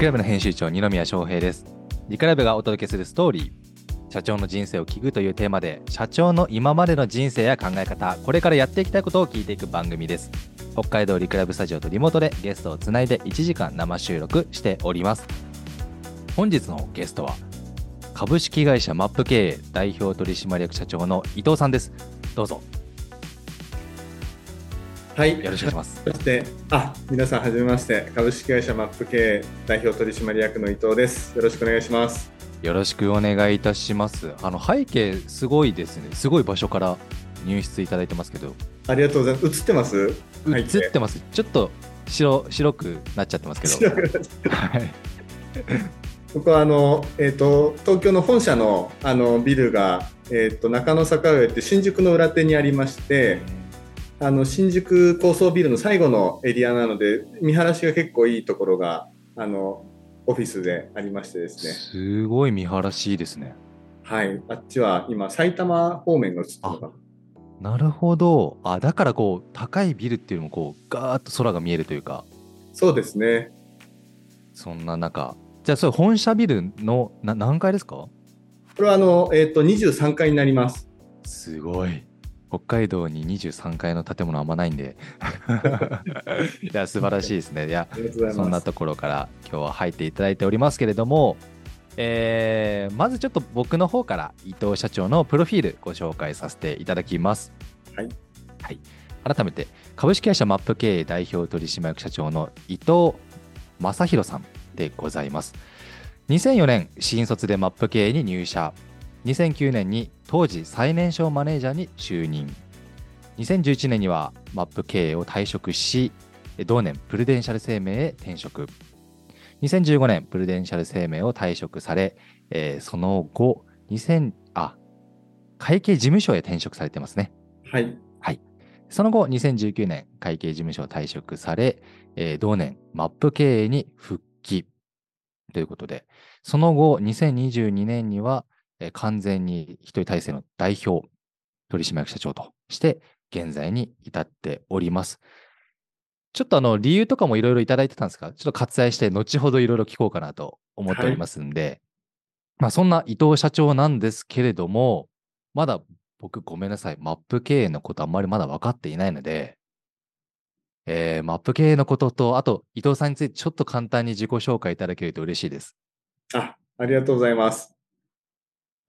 クラブの編集長二宮翔平です。リクラブがお届けするストーリー社長の人生を聞くというテーマで社長の今までの人生や考え方これからやっていきたいことを聞いていく番組です。北海道リクラブスタジオとリモートでゲストをつないで1時間生収録しております。本日のゲストは株式会社マップ経営代表取締役社長の伊藤さんです。どうぞ。はい、よろしくお願いします。そして、あ、皆さんはじめまして、株式会社マップ経営代表取締役の伊藤です。よろしくお願いします。よろしくお願いいたします。あの背景すごいですね。すごい場所から入室いただいてますけど。ありがとうございます。映ってます？映ってます。ちょっと白白くなっちゃってますけど。はい。僕はあの、えっ、と、東京の本社のあのビルが、えっ、と、中野坂上って新宿の裏手にありまして、あの、新宿高層ビルの最後のエリアなので、見晴らしが結構いいところが、あの、オフィスでありましてですね。すごい見晴らしいいですねはい。あっちは今、埼玉方面が映ってるな。なるほどあだからこう高いビルっていうのもこうガーッと空が見えるというかそうですね。そんな中じゃあそれ本社ビルのな何階ですか？これはあの、えっ、と、23階になります。すごい北海道に23階の建物あんまないんで いや素晴らしいですねいや。そんなところから今日は入っていただいておりますけれども、えーまずちょっと僕の方から伊藤社長のプロフィールご紹介させていただきます。はい。はい、改めて株式会社マップ経営代表取締役社長の伊藤正弘さんでございます。2004年新卒でマップ経営に入社。2009年に当時最年少マネージャーに就任。2011年にはマップ経営を退職し、同年プルデンシャル生命へ転職。2015年プルデンシャル生命を退職され、えーその後、2000あ会計事務所へ転職されてますね。はい。その後、2019年、会計事務所を退職され、えー同年、マップ経営に復帰ということで、その後、2022年には、えー完全に一人体制の代表、取締役社長として、現在に至っております。ちょっとあの、理由とかもいろいろいただいてたんですが、ちょっと割愛して、後ほどいろいろ聞こうかなと思っておりますんで、まあ、そんな伊藤社長なんですけれども、まだ僕ごめんなさい。マップ経営のことあんまりまだ分かっていないので、えーマップ経営のことと、あと伊藤さんについてちょっと簡単に自己紹介いただけると嬉しいです。あ、ありがとうございます。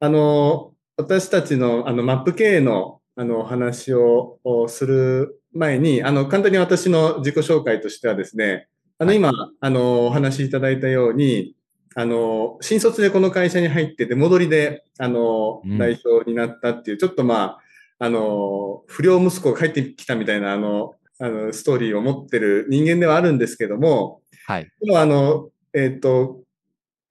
あの、私たちのあのマップ経営のあのお話ををする前に、あの簡単に私の自己紹介としてはですね、あのはい今、あのお話しいただいたように、あの新卒でこの会社に入って出戻りであのうん代表になったっていう、ちょっとまああの不良息子が帰ってきたみたいなあのあのストーリーを持ってる人間ではあるんですけども、はい。でもあの、えっ、と、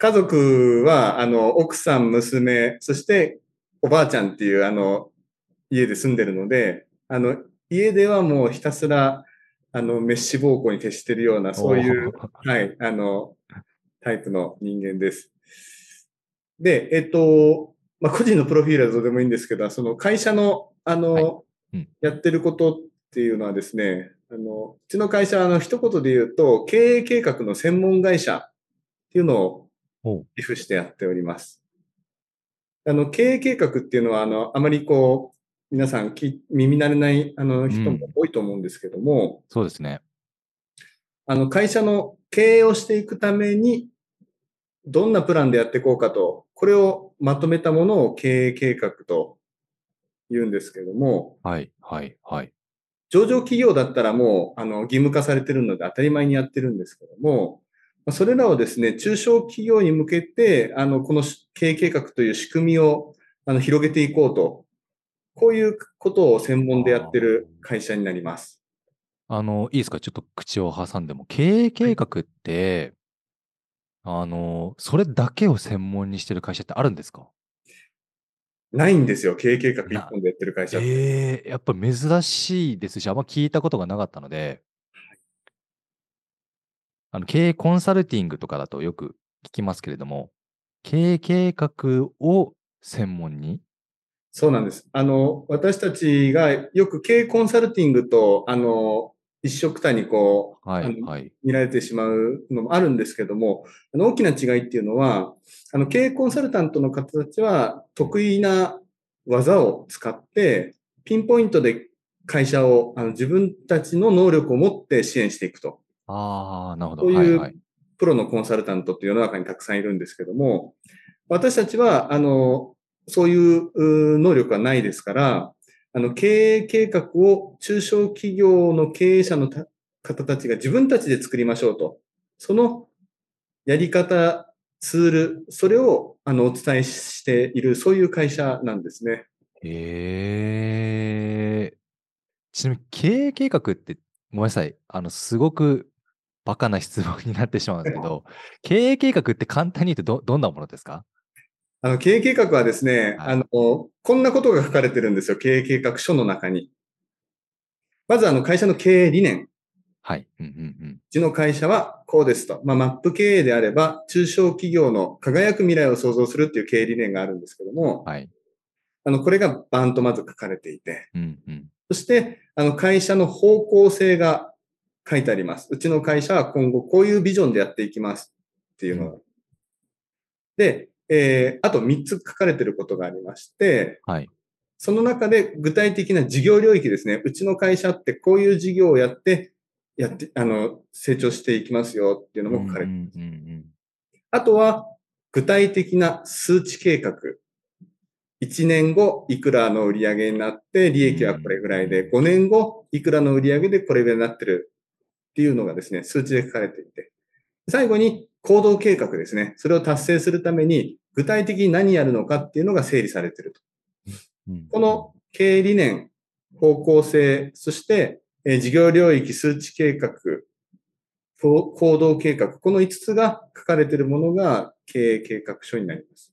家族は、あの、奥さん、娘、そしておばあちゃんっていう、あの、家で住んでるので、あの、家ではもうひたすら、あの、滅死暴行に徹してるような、そういう、はい、あの、タイプの人間です。で、えっ、と、まあ、個人のプロフィールはどうでもいいんですけど、その会社の、あの、はい。うん。やってることっていうのはですね、あの、うちの会社は、あの、一言で言うと、経営計画の専門会社っていうのを寄付してやっております。あの、経営計画っていうのは、あの、あまりこう、皆さんき耳慣れない、あの、人も多いと思うんですけども、そうですね。あの、会社の経営をしていくために、どんなプランでやっていこうかと、これをまとめたものを経営計画と言うんですけども、はい、はい、はい。上場企業だったらもう、あの、義務化されてるので当たり前にやってるんですけども、まあそれらをですね、中小企業に向けて、あの、この経営計画という仕組みを、あの、広げていこうと、こういうことを専門でやってる会社になります。あの、いいですか？ちょっと口を挟んでも。経営計画って、あの、それだけを専門にしてる会社ってあるんですか？ないんですよ、経営計画一本でやってる会社って。ええやっぱ珍しいですし、あんま聞いたことがなかったので、あの経営コンサルティングとかだとよく聞きますけれども、経営計画を専門に？そうなんです。あの、私たちがよく経営コンサルティングと、あの、一緒くたにこう、はい、はい。見られてしまうのもあるんですけども、あの大きな違いっていうのは、あの経営コンサルタントの方たちは得意な技を使って、ピンポイントで会社をあの自分たちの能力を持って支援していくと。ああ、なるほど。そういう。プロのコンサルタントって世の中にたくさんいるんですけども、私たちは、あの、そういうう能力はないですから、あの、経営計画を中小企業の経営者のた方たちが自分たちで作りましょうと。そのやり方、ツール、それを、あの、お伝えしている、そういう会社なんですね。ええちなみに経営計画って、ごめんなさい。あの、すごくバカな質問になってしまうんですけど、経営計画って簡単に言うとど、どんなものですか？あの、経営計画はですね、はいあの、こんなことが書かれてるんですよ。経営計画書の中に。まず、あの、会社の経営理念。はい。うんうんうん。うちの会社はこうですと。まあ、マップ経営であれば、中小企業の輝く未来を創造するっていう経営理念があるんですけども、はい。あの、これがバーンとまず書かれていて、うんうん。そして、あの、会社の方向性が書いてあります。うちの会社は今後こういうビジョンでやっていきますっていうのが。で、えー、あと3つ書かれていることがありまして、はい。その中で具体的な事業領域ですね。うちの会社ってこういう事業をやって、やって、あの、成長していきますよっていうのも書かれていますうんうんうんあとは、具体的な数値計画。1年後、いくらの売り上げになって、利益はこれぐらいで、5年後、いくらの売り上げでこれぐらいになってるっていうのがですね、数値で書かれていて。最後に、行動計画ですね。それを達成するために、具体的に何やるのかっていうのが整理されていると。うんこの経営理念、方向性、そして、えー事業領域、数値計画、行動計画、この5つが書かれているものが経営計画書になります。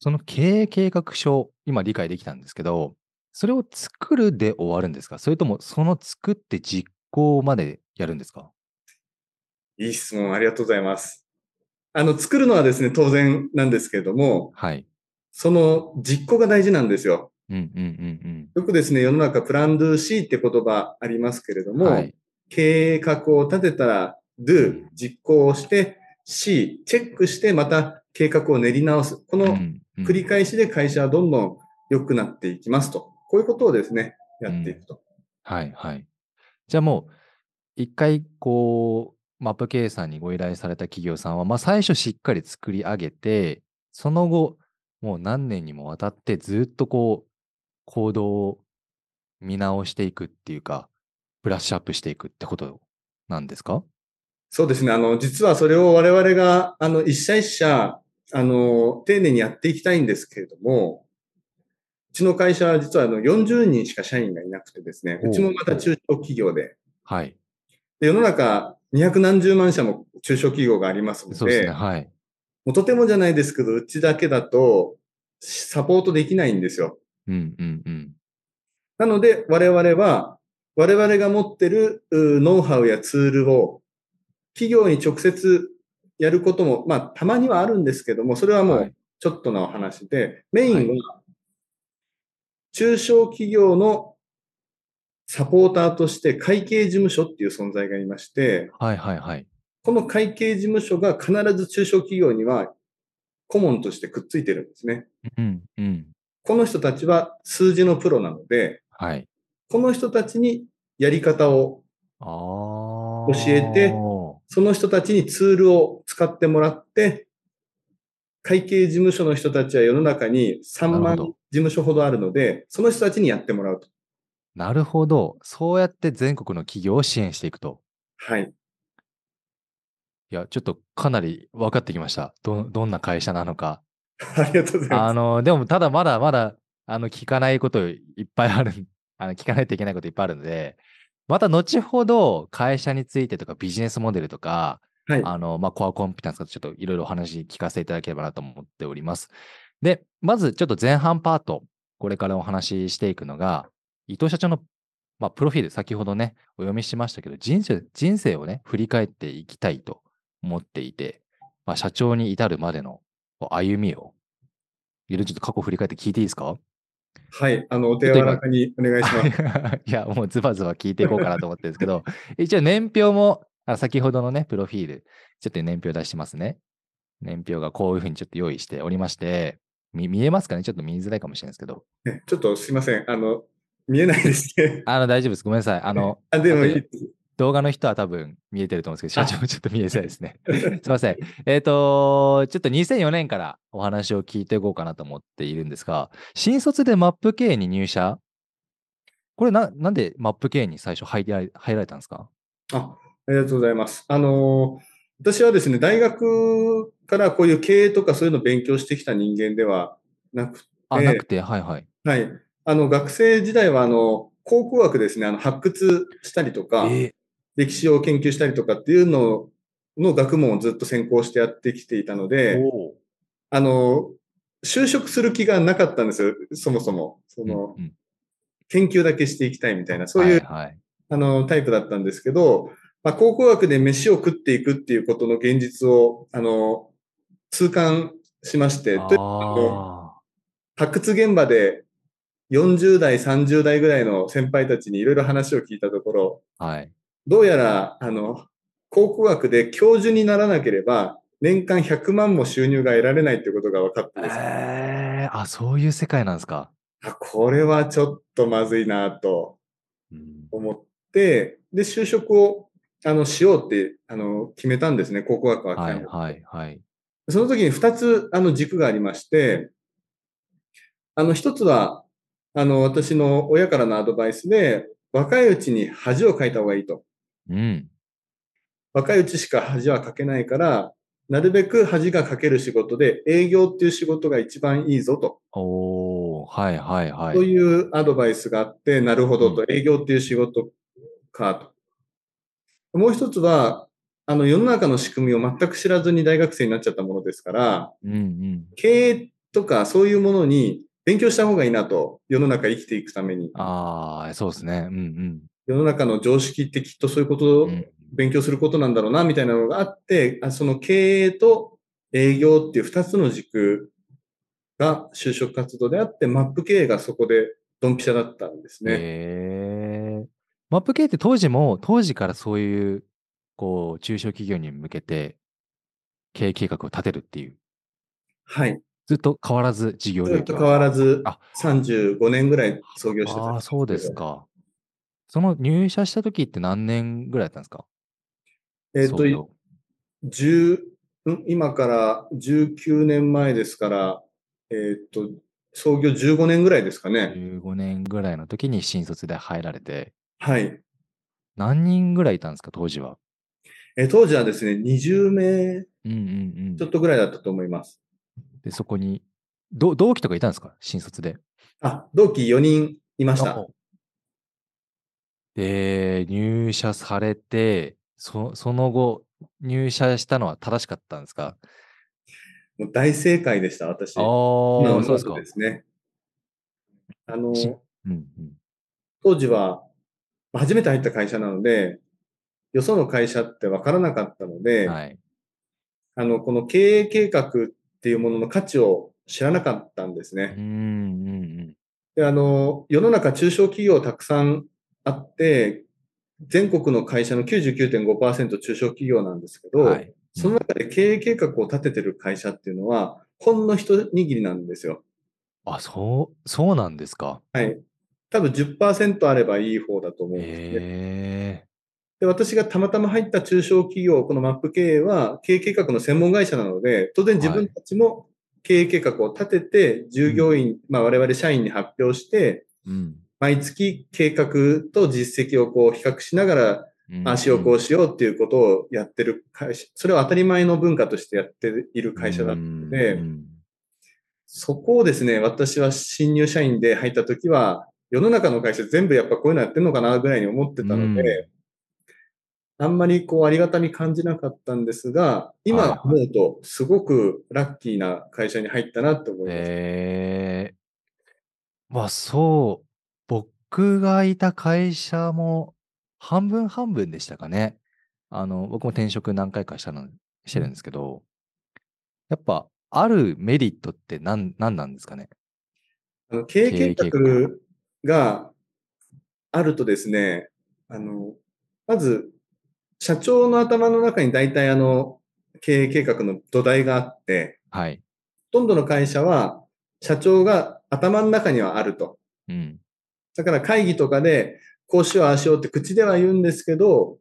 その経営計画書、今理解できたんですけど、それを作るで終わるんですか？それとも、その作って実行までやるんですか？いい質問、ありがとうございます。あの、作るのはですね、当然なんですけれども、はい。その実行が大事なんですよ。うんうんうんよくですね、世の中、プランドゥ C って言葉ありますけれどうん。も、はい。計画を立てたら do、実行をして、C、チェックしてまた計画を練り直す。このうんうん繰り返しで会社はどんどん良くなっていきますと。こういうことをですね、やっていくと。はいはい。じゃあもう、一回、こう、マップ経営さんにご依頼された企業さんは、まあ最初しっかり作り上げて、その後、もう何年にもわたってずっとこう、行動を見直していくっていうか、ブラッシュアップしていくってことなんですか？そうですね。あの、実はそれを我々が、あの、一社一社、あの、丁寧にやっていきたいんですけれども、うちの会社は実はあの40人しか社員がいなくてですね、うちもまた中小企業で、はい。で世の中200何十万社も中小企業がありますので、そうですね。はい。もうとてもじゃないですけど、うちだけだとサポートできないんですよ。うんうんうん。なので、我々は、我々が持ってるうノウハウやツールを企業に直接やることも、まあ、たまにはあるんですけども、それはもはいうちょっとのお話で、メインはは中小企業のサポーターとして会計事務所っていう存在がいまして、はいはいはい。この会計事務所が必ず中小企業には顧問としてくっついてるんですね。うんうん。この人たちは数字のプロなので、はい。この人たちにやり方を。教えてはその人たちにツールを使ってもらって、会計事務所の人たちは世の中に3万事務所ほどあるので、その人たちにやってもらうと。なるほど。そうやって全国の企業を支援していくと。はい。いや、ちょっとかなり分かってきました。ど、どんな会社なのか。ありがとうございます。あの、でも、ただまだまだ、あの、聞かないこといっぱいある、あの、聞かないといけないこといっぱいあるので、また後ほど会社についてとかビジネスモデルとか、はい。あの、まあ、コアコンピタンスとかちょっといろいろお話聞かせていただければなと思っております。で、まずちょっと前半パート、これからお話ししていくのが、伊藤社長の、まあ、プロフィール、先ほどね、お読みしましたけど、人生、人生をね、振り返っていきたいと思っていて、まあ、社長に至るまでの歩みを、いろいろちょっと過去振り返って聞いていいですか？はい、あの、お手柔らかにお願いします。いや、もうズバズバ聞いていこうかなと思ってるんですけど、一応年表も、あ先ほどのね、プロフィール、ちょっと年表出してますね。年表がこういうふうにちょっと用意しておりまして、見見えますかね？ちょっと見づらいかもしれないですけど。ねちょっとすいません。あの、見えないですね。あの、大丈夫です。ごめんなさい。あの、あ、でも。動画の人は多分見えてると思うんですけど、社長もちょっと見えづらいですね。すいません。えっ、と、ちょっと2004年からお話を聞いていこうかなと思っているんですが、新卒でマップ系に入社？これな、なんでマップ系に最初入られ入られたんですか？あ、ありがとうございます。あの、私はですね、大学からこういう経営とかそういうのを勉強してきた人間ではなくあ、ええなくて、はいはい。はい。あの、学生時代は、あの、考古学ですね、あの、発掘したりとか、え歴史を研究したりとかっていうのの学問をずっと専攻してやってきていたのーで、あの、就職する気がなかったんですよ、そもそも。その、うんうん研究だけしていきたいみたいな、そういう、はいはい。あの、タイプだったんですけど、まあ、考古学で飯を食っていくっていうことの現実を、あの、痛感しまして、というあ発掘現場で40代、30代ぐらいの先輩たちにいろいろ話を聞いたところ、あ、はい。どうやら、あの、考古学で教授にならなければ、年間100万も収入が得られないということが分かったんです。えー、あ、そういう世界なんですか？あこれはちょっとまずいなとうん思って、で、就職を、あの、しようって、あの、決めたんですね、考古学は。はいはいはい。その時に2つ、あの、軸がありまして、あの、一つは、あの、私の親からのアドバイスで、若いうちに恥をかいた方がいいと。うん。若いうちしか恥はかけないから、なるべく恥がかける仕事で、営業っていう仕事が一番いいぞと。おー、はいはいはい。そういうアドバイスがあって、なるほどうと、営業っていう仕事かと。もう一つは、あの、世の中の仕組みを全く知らずに大学生になっちゃったものですから、うんうん。経営とかそういうものに勉強した方がいいなと、世の中生きていくために。ああ、そうですね。うん世の中の常識ってきっとそういうことをうん。うん勉強することなんだろうな、みたいなのがあって、あその経営と営業っていう二つの軸が就職活動であって、マップ経営がそこでドンピシャだったんですね。へえ。マップ系って当時も、当時からそういう、こう、中小企業に向けて、経営計画を立てるっていう、はい。ずっと変わらず事業。ずっと変わらずあ、35年ぐらい創業してたんああ、そうです。か。その入社した時って何年ぐらいだったんですか？えっ、と創、業10ん今から19年前ですから、えっ、と、創業15年ぐらいですかね。15年ぐらいの時に新卒で入られて、はい。何人ぐらいいたんですか、当時は？えー当時はですね、20名うんうんうんちょっとぐらいだったと思います。で、そこに、ど同期とかいたんですか？新卒で。あ、同期4人いました。おで、入社されて、そその後、入社したのは正しかったんですか？もう大正解でした、私。ああ、そうですか。すね。あの、しうんうん。当時は、初めて入った会社なので、よその会社って分からなかったので、はい。あの、この経営計画っていうものの価値を知らなかったんですね。うんうんで、あの、世の中中小企業たくさんあって、全国の会社の99.5%中小企業なんですけど、うん。はい。その中で経営計画を立ててる会社っていうのは、ほんの一握りなんですよ。あ、そう、そうなんですか。はい。多分10%あればいい方だと思うんですね。で、私がたまたま入った中小企業、このマップ経営は経営計画の専門会社なので、当然自分たちも経営計画を立てて、従業員、まあ我々社員に発表して、うん。毎月計画と実績をこう比較しながら、うん。足をこうしようっていうことをやってる会社、それを当たり前の文化としてやっている会社だったので、うん。そこをですね、私は新入社員で入った時は、世の中の会社全部やっぱこういうのやってるのかなぐらいに思ってたので、あんまりこうありがたみ感じなかったんですが、今思うとすごくラッキーな会社に入ったなと思います。ええまあそう、僕がいた会社も半分半分でしたかね。あの、僕も転職何回かしたの、してるんですけど、やっぱあるメリットって何、何なんですかね？あの経営計経営計画があるとですね、あの、まず、社長の頭の中に大体あの、経営計画の土台があって、はい。ほとんどの会社は、社長が頭の中にはあると。うん。だから会議とかで、こうしよう、ああしようって口では言うんですけど、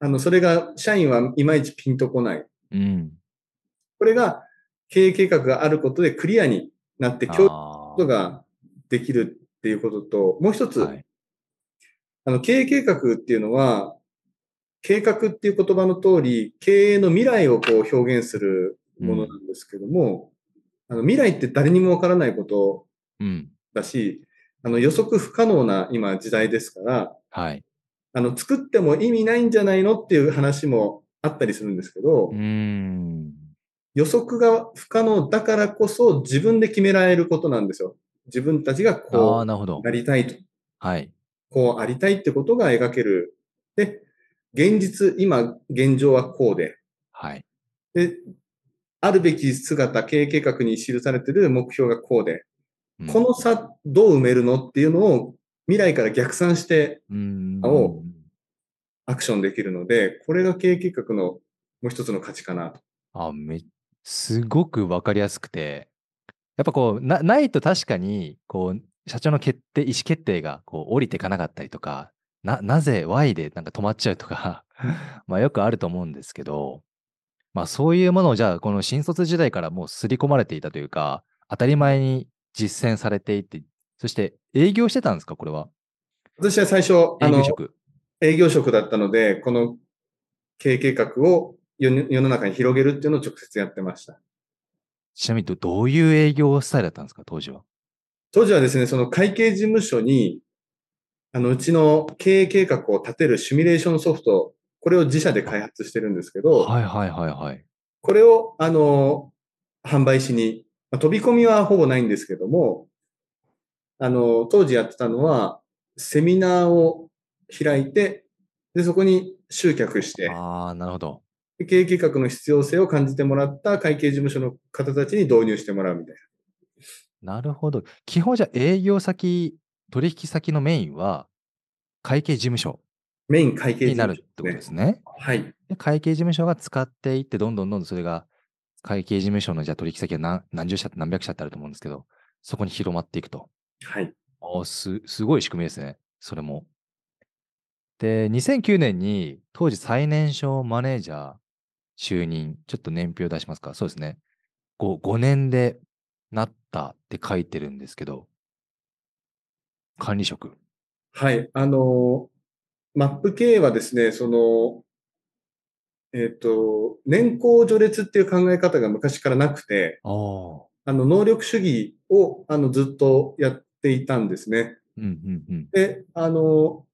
あの、それが社員はいまいちピンとこない。うん。これが経営計画があることでクリアになって共有するあことができるっていうことと、もう一つ、ーはい。あの、経営計画っていうのは、計画っていう言葉の通り、経営の未来をこう表現するものなんですけども、あの未来って誰にもわからないことうん。だし、あの予測不可能な今時代ですから、はい。あの作っても意味ないんじゃないのっていう話もあったりするんですけど、うーん。予測が不可能だからこそ自分で決められることなんですよ。自分たちがこう。なりたいと。はい。こうありたいってことが描ける。で、現実、今、現状はこうで。はい。で、あるべき姿、経営計画に記されている目標がこうで、うんこの差どう埋めるのっていうのを未来から逆算してうーん。をアクションできるので、これが経営計画のもう一つの価値かなと。あ、め、すごくわかりやすくて、やっぱこう、な、ないと確かに、こう、社長の決定、意思決定が、こう、降りていかなかったりとか、な、なぜ Y でなんか止まっちゃうとか、まあよくあると思うんですけど、まあそういうものをじゃあ、この新卒時代からもう刷り込まれていたというか、当たり前に実践されていて、そして営業してたんですか、これは？私は最初、あの営業、職。だったので、この経営計画を世の中に広げるっていうのを直接やってました。ちなみにど、どういう営業スタイルだったんですか、当時は？当時はですね、その会計事務所に、あの、うちの経営計画を立てるシミュレーションソフト、これを自社で開発してるんですけど、はいはいはいはい。これを、あの、販売しに、まあ飛び込みはほぼないんですけども、あの、当時やってたのは、セミナーを開いて、で、そこに集客して、ああ、なるほど。で経営計画の必要性を感じてもらった会計事務所の方たちに導入してもらうみたいなるほど。基本じゃあ営業先、取引先のメインは会計事務所な。メイン会計に事務所なるってことですね。はい。で会計事務所が使っていって、どんどんどんどんそれが会計事務所のじゃあ取引先が何何十社って何百社ってあると思うんですけど、そこに広まっていくと。はい。あーす、すごい仕組みですね。それも。で、2009年に当時最年少マネージャー就任、ちょっと年表出しますか。そうですね。5, 5年でなったって書いてるんですけど、管理職。はい。あの、マップ経営はですね、その、えっ、と、年功序列っていう考え方が昔からなくて、ああ。あの、能力主義を、あの、ずっとやっていたんですね。うんうんうん。で、あの、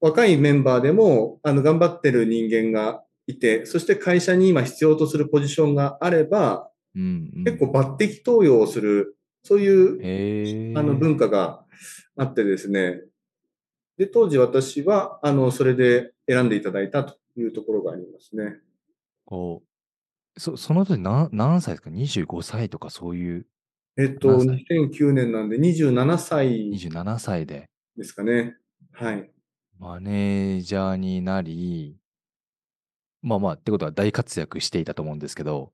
若いメンバーでも、あの、頑張ってる人間がいて、そして会社に今必要とするポジションがあれば、うんうん、結構抜擢登用をする、そういうあの文化があってですね。で、当時私は、あの、それで選んでいただいたというところがありますね。こう、そその時何何歳ですか ?25 歳とかそういうえっと、何2009年なんで27歳27歳でですかね。はい。マネージャーになり、まあまあ、ってことは大活躍していたと思うんですけど、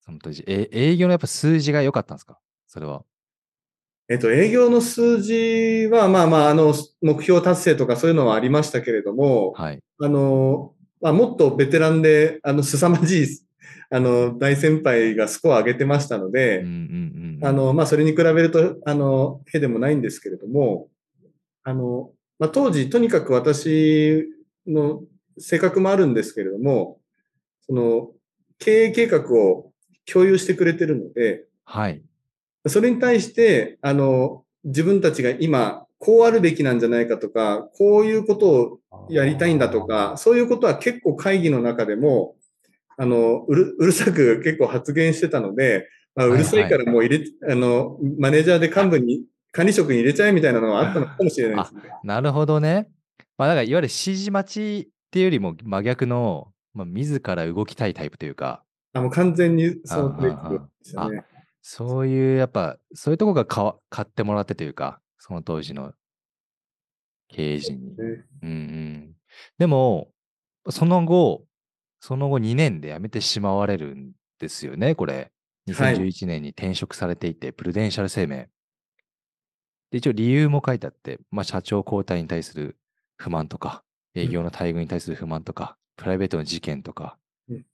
その当時、え営業のやっぱ数字が良かったんですか？それは。えっと、営業の数字は、まあまあ、あの、目標達成とかそういうのはありましたけれども、はい。あの、まあ、もっとベテランで、あの、凄まじい、あの、大先輩がスコア上げてましたので、うんうんうんうん。あの、まあ、それに比べると、あの、へでもないんですけれども、あの、まあ、当時、とにかく私の性格もあるんですけれども、その、経営計画を共有してくれてるので、はい。それに対して、あの、自分たちが今、こうあるべきなんじゃないかとか、こういうことをやりたいんだとか、そういうことは結構会議の中でも、あの、うるうるさく結構発言してたので、まあ、うるさいからもう入れ、あの、マネージャーで幹部に、管理職に入れちゃえみたいなのはあったのかもしれないですね。なるほどね。まあ、だからいわゆる指示待ちっていうよりも真逆の、まあ、自ら動きたいタイプというか、あ、もう完全にそのタイプでしたあね。そういう、やっぱ、そういうとこがかわ買ってもらってというか、その当時の経営陣に。ねうんうん。でも、その後、その後2年で辞めてしまわれるんですよね、これ。はい2011年に転職されていて、プルデンシャル生命。で、一応理由も書いてあって、まあ、社長交代に対する不満とか、営業の待遇に対する不満とか、プライベートの事件とかうん、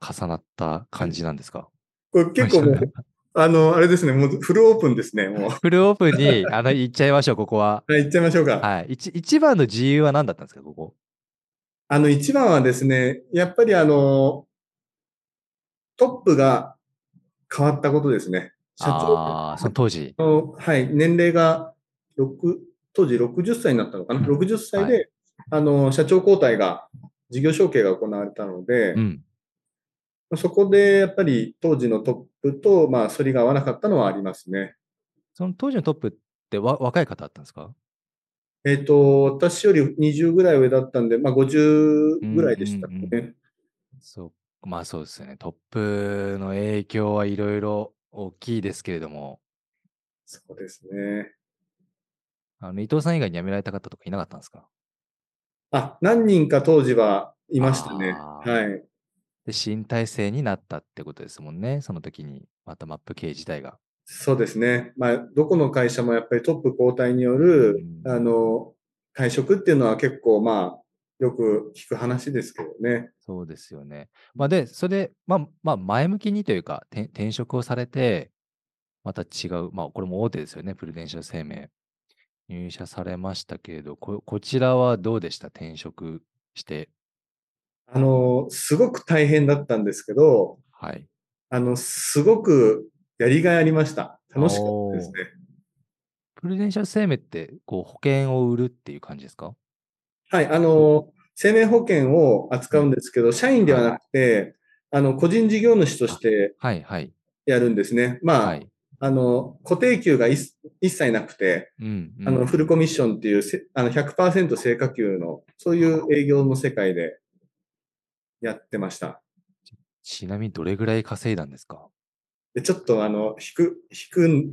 重なった感じなんですか、これ結構もう、あの、あれですね、もうフルオープンですね、もう。フルオープンに、あの、行っちゃいましょう、ここは。はい、行っちゃいましょうか。はい。一一番の自由は何だったんですか、ここ？あの、一番はですね、やっぱりあの、トップが変わったことですね。社長ああー、その当時。の、はい、年齢が、6当時60歳になったのかな ?60 歳で、あの、社長交代が、事業承継が行われたので、うん。そこでやっぱり当時のトップと、まあ、反りが合わなかったのはありますね。その当時のトップってわ若い方だったんですか？えっ、と、私より20ぐらい上だったんで、まあ、50ぐらいでしたね。うんうんそう。まあそうですよね。トップの影響はいろいろ大きいですけれども、そうですね。あの伊藤さん以外に辞められた方とかいなかったんですか？あ、何人か当時はいましたね。はい。で、新体制になったってことですもんね。その時に、またマップ系自体が。そうですね。まあ、どこの会社もやっぱりトップ交代による、うんあの、退職っていうのは結構、まあ、よく聞く話ですけどね。そうですよね。まあで、それで、まあ、まあ、前向きにというか、転転職をされて、また違う、まあ、これも大手ですよね、プルデンシャル生命。入社されましたけれど、ここちらはどうでした？転職して。あの、すごく大変だったんですけど、はい。あの、すごくやりがいありました。楽しかったですね。プルデンシャル生命って、こう、保険を売るっていう感じですか？はい、あの、生命保険を扱うんですけど、社員ではなくて、あの、個人事業主としてはい、はい。やるんですね。まあ、はい。あの、固定給が一一切なくて、うん、うんあの、フルコミッションっていうせ、あの、100%成果給の、そういう営業の世界でやってました。ちなみにどれぐらい稼いだんですか？で、ちょっとあの、引く、引く引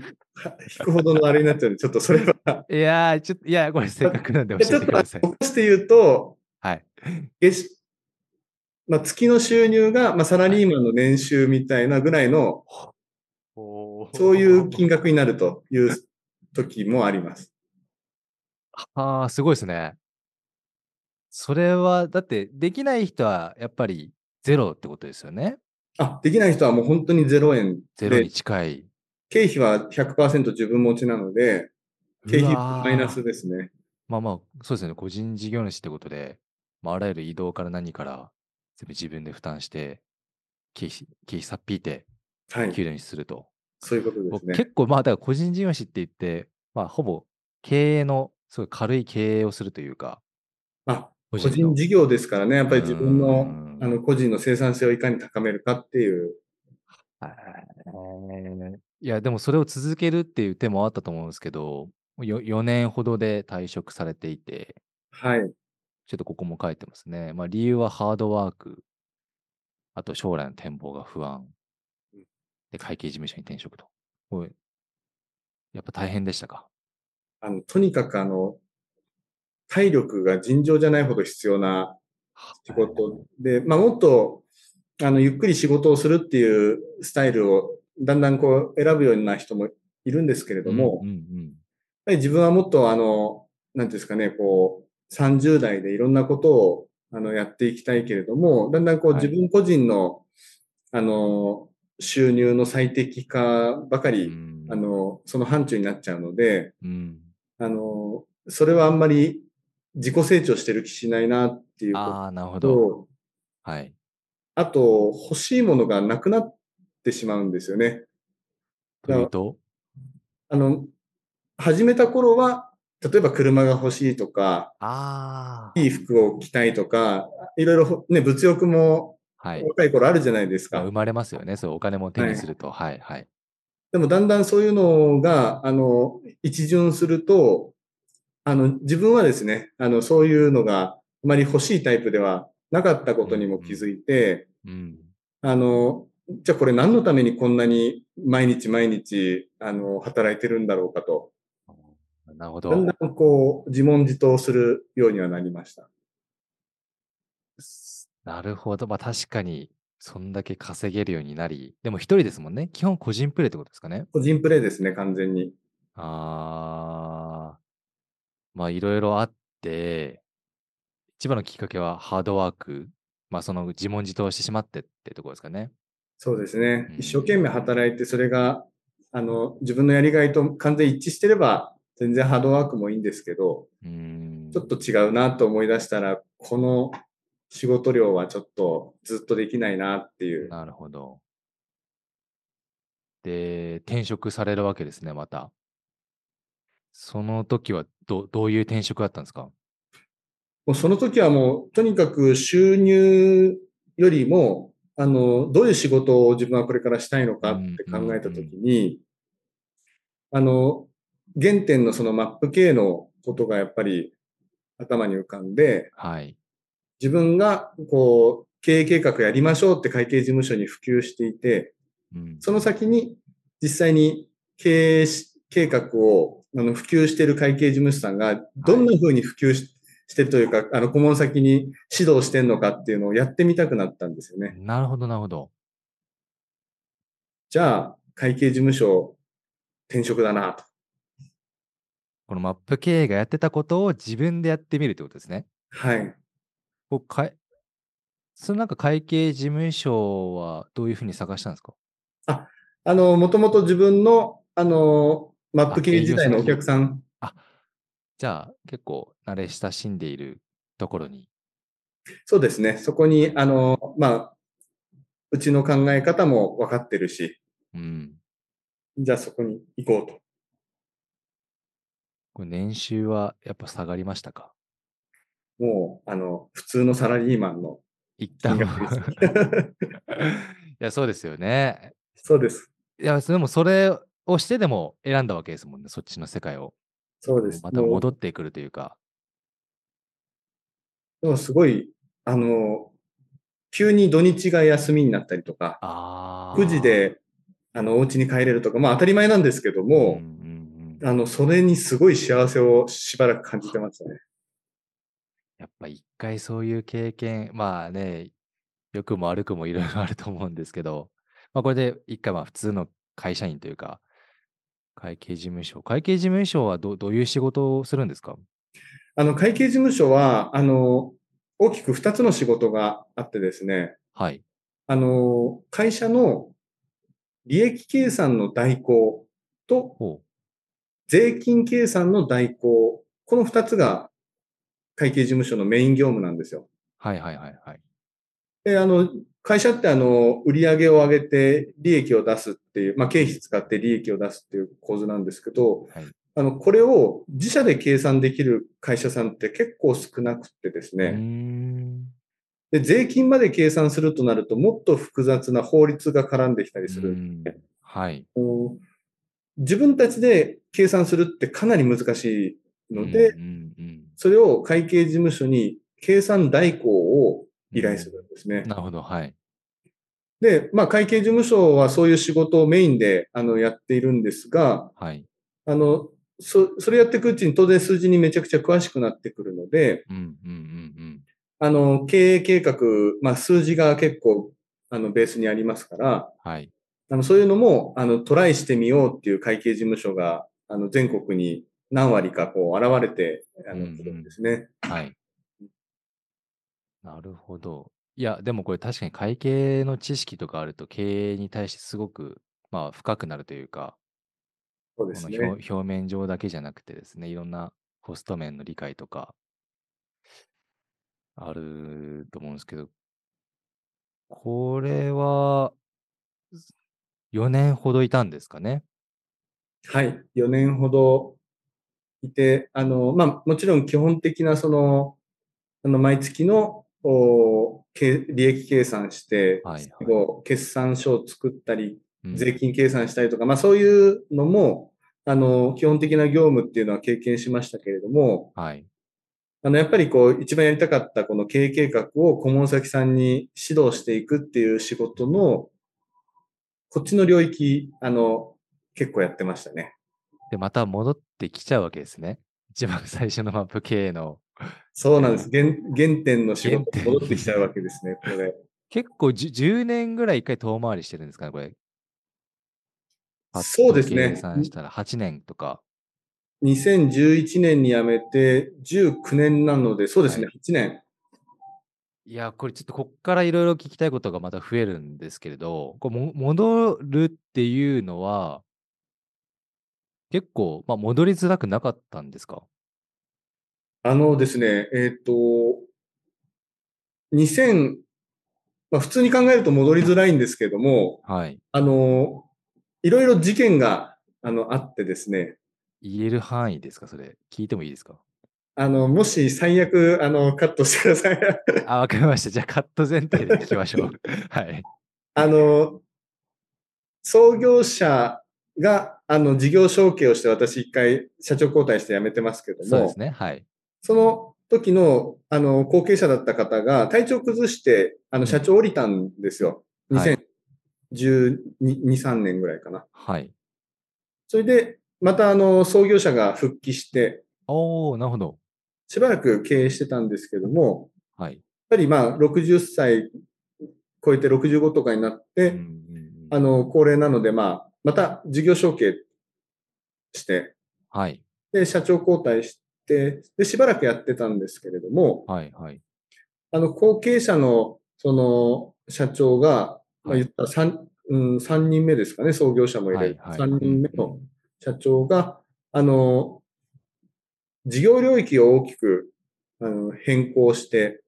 くほどのあれになっちゃうんで、ちょっとそれは、いやー、ちょっと、いや、これ正確なんでちょっと、あ教えてください。のぼして言うと、はい。月まあ、月の収入が、まあ、サラリーマンの年収みたいなぐらいの、そういう金額になるという時もあります。ああ、すごいですね。それは、だって、できない人はやっぱりゼロってことですよね。あ、できない人はもう本当に0円でゼロに、近い。経費は100%自分持ちなので、経費マイナスですね。まあまあ、そうですね。個人事業主ってことで、まあ、あらゆる移動から何から全部自分で負担して、経費、経費さっぴいて、はい。給料にすると。そういうことですね。結構、まあ、だから個人事業主って言って、まあ、ほぼ経営の、すごい軽い経営をするというか、あ、個個人事業ですからね、やっぱり自分うのん。あの個人の生産性をいかに高めるかっていう。い。や、でもそれを続けるっていう手もあったと思うんですけど、よ4年ほどで退職されていて、はい。ちょっとここも書いてますね。まあ、理由はハードワーク、あと将来の展望が不安。うん、で、会計事務所に転職と。やっぱ大変でしたか？あの、とにかくあの、体力が尋常じゃないほど必要な仕事。で、まあ、もっと、あの、ゆっくり仕事をするっていうスタイルをだんだんこう選ぶような人もいるんですけれども、うんうんやっぱり自分はもっとあの、なんていうんですかね、こう、30代でいろんなことをあのやっていきたいけれども、だんだんこうはい。自分個人の、あの、収入の最適化ばかうり、ん。あの、その範疇になっちゃうので、うん。あの、それはあんまり自己成長してる気しないなっていうこああ、なるほとど。と、はい。あと、欲しいものがなくなってしまうんですよね。というと、あの、始めた頃は、例えば車が欲しいとか、ああ、いい服を着たいとか、いろいろね、物欲もはい。若い頃あるじゃないですか。まあ生まれますよね。そう、お金も手にすると。はい、はい。でもだんだんそういうのが、あの、一巡すると、あの、自分はですね、あの、そういうのがあまり欲しいタイプではなかったことにも気づいて、うん。あの、じゃあこれ何のためにこんなに毎日毎日、あの、働いてるんだろうかと。なるほど。だんだんこう、自問自答するようにはなりました。なるほど。まあ確かに、そんだけ稼げるようになり、でも一人ですもんね。基本個人プレイってことですかね。個人プレイですね、完全に。ああ、まあいろいろあって、一番のきっかけはハードワーク、まあその自問自答してしまってってところですかね。そうですねうん。一生懸命働いて、それが、あの、自分のやりがいと完全一致してれば、全然ハードワークもいいんですけど、うーん。ちょっと違うなと思い出したら、この仕事量はちょっとずっとできないなっていう。なるほど。で、転職されるわけですね、また。その時はどどういう転職だったんですか？もうその時はもう、とにかく収入よりも、あの、どういう仕事を自分はこれからしたいのかって考えた時に、あの、原点のそのマップ系のことがやっぱり頭に浮かんで、はい。自分がこう、経営計画やりましょうって会計事務所に普及していて、うん、その先に実際に経営し計画をあの普及している会計事務所さんがどんな風に普及し,、してるというか、あの顧問先に指導してるのかっていうのをやってみたくなったんですよね。なるほど、なるほど。じゃあ、会計事務所転職だなと。このマップ経営がやってたことを自分でやってみるってことですね。はい。こうかいそのなんか会計事務所はどういうふうに探したんですか？あの、もともと自分の、あの、マップ経営時代のお客さん、じゃあ結構慣れ親しんでいるところに。そうですね。そこに、あの、まあ、うちの考え方も分かってるし、うん。じゃあそこに行こうと。これ年収はやっぱ下がりましたか？もう、あの、普通のサラリーマンの一旦。いや、そうですよね。そうです。いや、でもそれをしてでも選んだわけですもんね、そっちの世界を。そうです。また戻ってくるというか。でもすごい、あの、急に土日が休みになったりとか、ああ。9時で、あの、お家に帰れるとか、まあ当たり前なんですけども、うんうんうん、あの、それにすごい幸せをしばらく感じてましたね。やっぱ一回そういう経験、まあね、良くも悪くもいろいろあると思うんですけど、まあこれで一回まあ普通の会社員というか、会計事務所。会計事務所はどどういう仕事をするんですか？あの、会計事務所は、あの、大きく2つの仕事があってですね、はい。あの、会社の利益計算の代行とほ税金計算の代行、この2つが会計事務所のメイン業務なんですよ。う。はいはいはいはい。で、あの、会社ってあの、売上を上げて利益を出すっていう、まあ、経費使って利益を出すっていう構図なんですけど、はいあの、これを自社で計算できる会社さんって結構少なくてですね。ん。で、税金まで計算するとなると、もっと複雑な法律が絡んできたりする。うんはい。自分たちで計算するってかなり難しいので、それを会計事務所に計算代行をうん依頼するんですね。なるほど、はい。で、まあ、会計事務所はそういう仕事をメインで、あの、やっているんですが、はい。あの、そ、それやっていくうちに当然数字にめちゃくちゃ詳しくなってくるので、うんうんうんあの、経営計画、まあ、数字が結構、あの、ベースにありますから、うん。はい。あの、そういうのも、あの、トライしてみようっていう会計事務所が、あの、全国に何割かこう、現れて、あの、うんうんくるんですね。はい。なるほど。いや、でもこれ確かに会計の知識とかあると経営に対してすごく、まあ、深くなるというか、そうですね。表表面上だけじゃなくてですね、いろんなコスト面の理解とか、あると思うんですけど、これは、4年ほどいたんですかね？はい。4年ほどいて、あの、まあ、もちろん基本的なその、あの、毎月の、おけ利益計算して、はいはい決算書を作ったり、うん税金計算したりとか、まあ、そういうのも、あの、基本的な業務っていうのは経験しましたけれども、はい。あの、やっぱりこう、一番やりたかったこの経営計画を顧問先さんに指導していくっていう仕事の、こっちの領域、あの、結構やってましたね。で、また戻ってきちゃうわけですね。一番最初のマップ経営の。そうなんです。原原点の仕事に戻ってきちゃうわけですね、これ。結構じゅ10年ぐらい一回遠回りしてるんですかね、これ。そうですね計算したら8年とか。2011年に辞めて、19年なので、そうですね、は8年。いや、これちょっとこっからいろいろ聞きたいことがまた増えるんですけれど、これも戻るっていうのは、結構、まあ、戻りづらくなかったんですか？あのですね、えっ、と、2000、まあ、普通に考えると戻りづらいんですけども、はい。あの、いろいろ事件があのあってですね、言える範囲ですかそれ。聞いてもいいですか？あの、もし最悪、あの、カットしてください。あ、わかりました。じゃあカット前提で聞きましょう。はい。あの、創業者が、あの、事業承継をして、私一回社長交代して辞めてますけども、そうですね。はい。その時の、あの、後継者だった方が体調崩して、あの、社長降りたんですよ。はい2012、3年ぐらいかな。はい。それで、また、あの、創業者が復帰して、おー、なるほど。しばらく経営してたんですけども、はい。やっぱりまあ、60歳超えて65とかになって、あの、高齢なので、まあ、また事業承継して、はい。で、社長交代して、で、しばらくやってたんですけれども、はい。はい。あの、後継者の、その、社長が、まあ、はい言ったら3、うん、三人目ですかね、創業者も入れる。はいはい3人目うんの社長が、あの、事業領域を大きくあの変更して。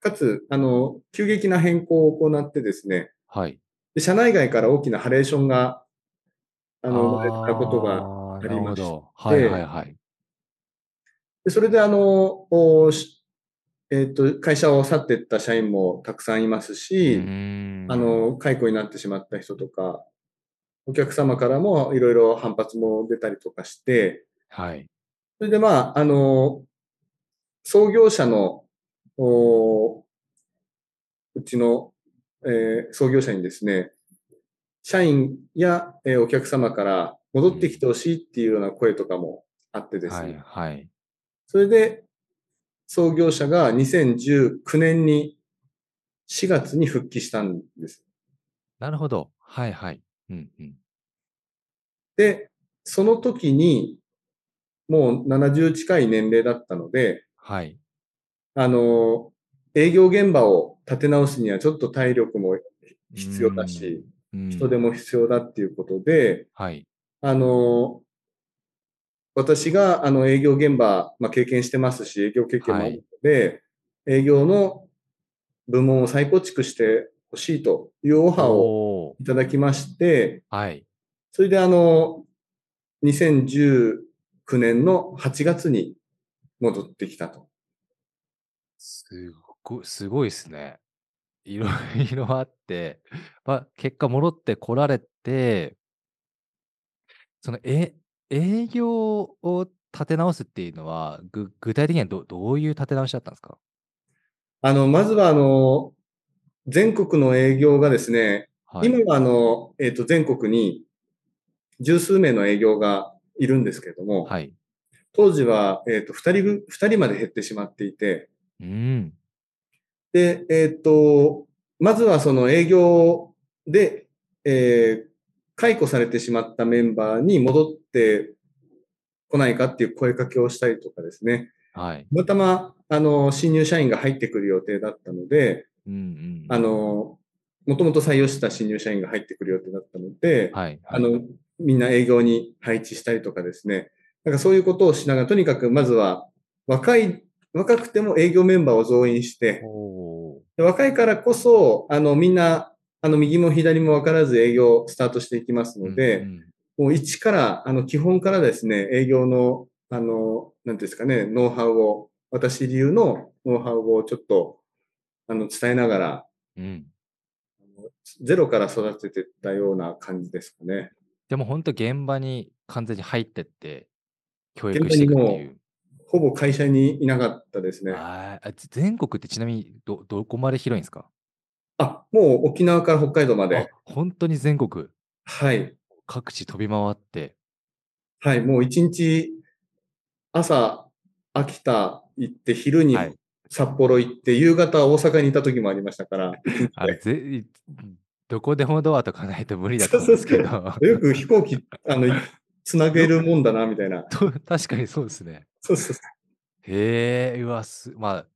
かつ、あの、急激な変更を行ってですね、はい。で社内外から大きなハレーションが、あの、生まれたことが、ありまして。はいはいはい。でそれであの、えっ、と、会社を去っていった社員もたくさんいますうし、あ、の、解雇になってしまった人とか、お客様からもいろいろ反発も出たりとかして、はい。それでまあ、あの、創業者の、おうちの、えー創業者にですね、社員や、えーお客様から戻ってきてほしいっていうような声とかもあってですはいね、はい。それで創業者が2019年に4月に復帰したんです。なるほど。はいはい。うんうん。で、その時に、もう70近い年齢だったので、はい。あの、営業現場を立て直すにはちょっと体力も必要だし、うん、人手も必要だっていうことで、はい。あの、私があの営業現場、まあ、経験してますし、営業経験もあるので、営業の部門を再構築してほしいというオファーをいただきまして、はい。それであの、2019年の8月に戻ってきたと。すごすごいですね。いろいろあって、まあ、結果戻ってこられて、そのえ営業を立て直すっていうのは、ぐ具体的にはどどういう立て直しだったんですか？あの、まずはあの、全国の営業がですね、はい。今はあの、えっ、と、全国に十数名の営業がいるんですけれども、はい。当時は、えっ、と、二人ぐ、二人まで減ってしまっていて、うん。で、えっ、と、まずはその営業で、えー解雇されてしまったメンバーに戻ってこないかっていう声かけをしたりとかですね。はい。たまたま、あの、新入社員が入ってくる予定だったので、うんうん。あの、もともと採用した新入社員が入ってくる予定だったので、はい。あの、みんな営業に配置したりとかですね。なんかそういうことをしながら、とにかくまずは若い、若くても営業メンバーを増員して、若いからこそ、あの、みんな、あの、右も左も分からず営業スタートしていきますので、うんうんもう一から、あの、基本からですね、営業の、あの、なんですかね、ノウハウを、私流のノウハウをちょっと、あの、伝えながら、うん。ゼロから育ててたような感じですかね。でも本当現場に完全に入ってって、教育していくっていう。ほぼ会社にいなかったですね。全国ってちなみにどどこまで広いんですか？あ、もう沖縄から北海道まあで。、本当に全国はい。各地飛び回って、はい。もう一日、朝、秋田行って、昼にはい札幌行って、夕方大阪にいた時もありましたから、あれ、ぜどこでもドアとかないと無理だと思うんですけど、よく飛行機、あの、つなげるもんだな、みたいな。と 確かにそうですね。そうそうそへえ、うわ、す、まあ、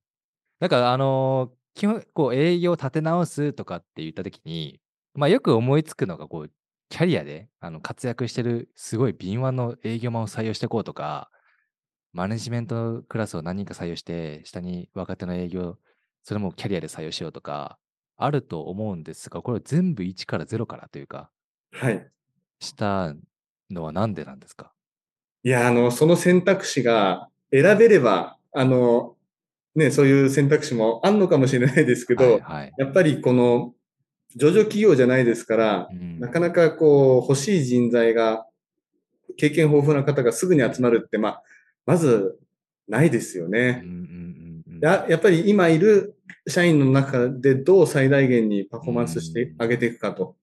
なんかあのー基本、こう、営業立て直すとかって言ったときに、まあ、よく思いつくのが、こう、キャリアであの活躍してる、すごい敏腕の営業マンを採用していこうとか、マネジメントクラスを何人か採用して、下に若手の営業、それもキャリアで採用しようとか、あると思うんですが、これ全部1から0からというか、う。はい。したのはなんでなんですか？いや、あの、その選択肢が選べれば、あの、ね、そういう選択肢もあんのかもしれないですけど、はい、はい。やっぱりこの、上場企業じゃないですからう、んなかなかこう、欲しい人材が、経験豊富な方がすぐに集まるって、まあ、まず、ないですようんね。うんうんうんややっぱり今いる社員の中でどう最大限にパフォーマンスしてあげていくかと。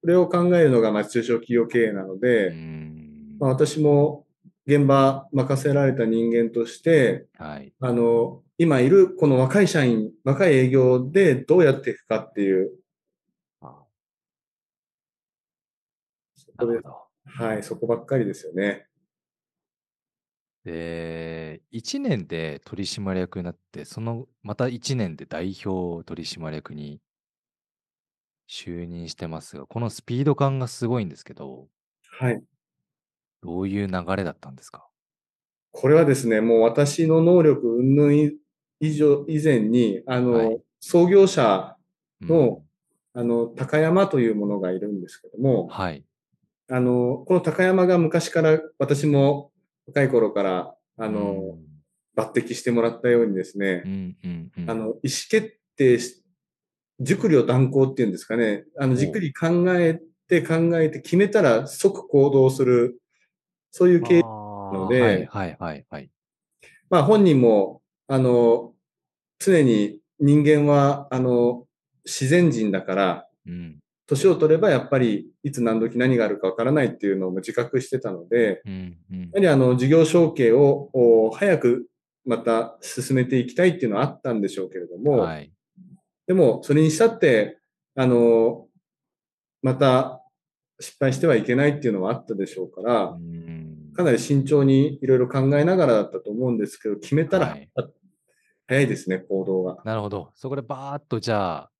これを考えるのが、まあ、中小企業経営なので、うんまあ、私も現場任せられた人間として、はい。あの、今いるこの若い社員、若い営業でどうやっていくかっていう、こで。はい、そこばっかりですよね。で、1年で取締役になって、そのまた1年で代表取締役に就任してますが、このスピード感がすごいんですけど、はい。どういう流れだったんですか？これはですね、もう私の能力云々以上、以前に、あの、はい創業者のうんあの、高山というものがいるんですけども、はい。あの、この高山が昔から私も若い頃から、あの、抜擢してもらったようにですねう、んうんうん、あの、意思決定し、熟慮断行っていうんですかね、あの、おじっくり考えて考えて決めたら即行動する、そういう経営、あー。ので。はいはいはいはい。まあ本人も、あの、常に人間は、あの、自然人だから、うん年を取ればやっぱりいつ何時何があるかわからないっていうのを自覚してたので、うんうんやはりあの事業承継をお早くまた進めていきたいっていうのはあったんでしょうけれども、はい。でもそれにしたって、あの、また失敗してはいけないっていうのはあったでしょうからう、んかなり慎重にいろいろ考えながらだったと思うんですけど、決めたら、はい早いですね、行動が。なるほど。そこでバーッとじゃあ、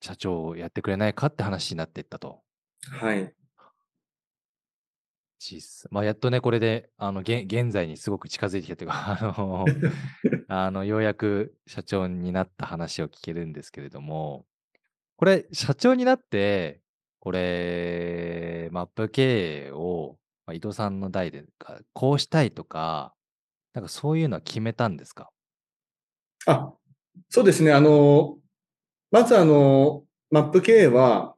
社長をやってくれないかって話になっていったと。はい。まあ、やっとね、これで、あの、現現在にすごく近づいてきたというか、あの、あの、ようやく社長になった話を聞けるんですけれども、これ、社長になって、これ、マップ経営を、まあ、伊藤さんの代で、かこうしたいとか、なんかそういうのは決めたんですか？あ、そうですね。あの、まずあの、マップ経営は、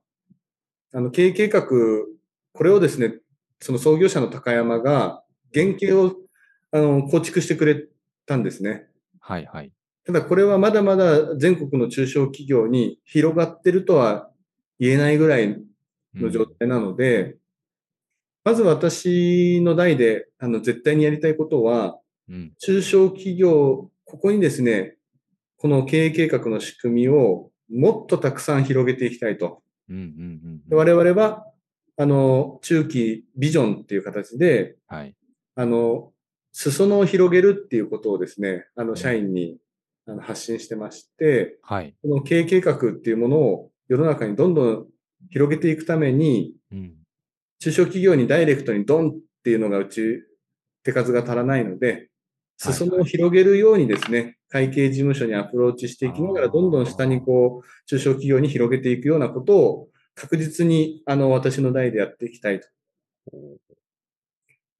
あの、経営計画、これをですね、その創業者の高山が原型をあの構築してくれたんですね。はいはい。ただこれはまだまだ全国の中小企業に広がってるとは言えないぐらいの状態なので、まず私の代であの絶対にやりたいことは、うん。中小企業、ここにですね、この経営計画の仕組みをもっとたくさん広げていきたいと。うんうんうん。我々は、あの、中期ビジョンっていう形で、はい。あの、裾野を広げるっていうことをですね、あの、ん社員にあの発信してまして、はい。この経営計画っていうものを世の中にどんどん広げていくために、うん。中小企業にダイレクトにドンっていうのがうち手数が足らないので、裾野を広げるようにですね、会計事務所にアプローチしていきながら、どんどん下にこう、中小企業に広げていくようなことを確実に、あの、私の代でやっていきたいと。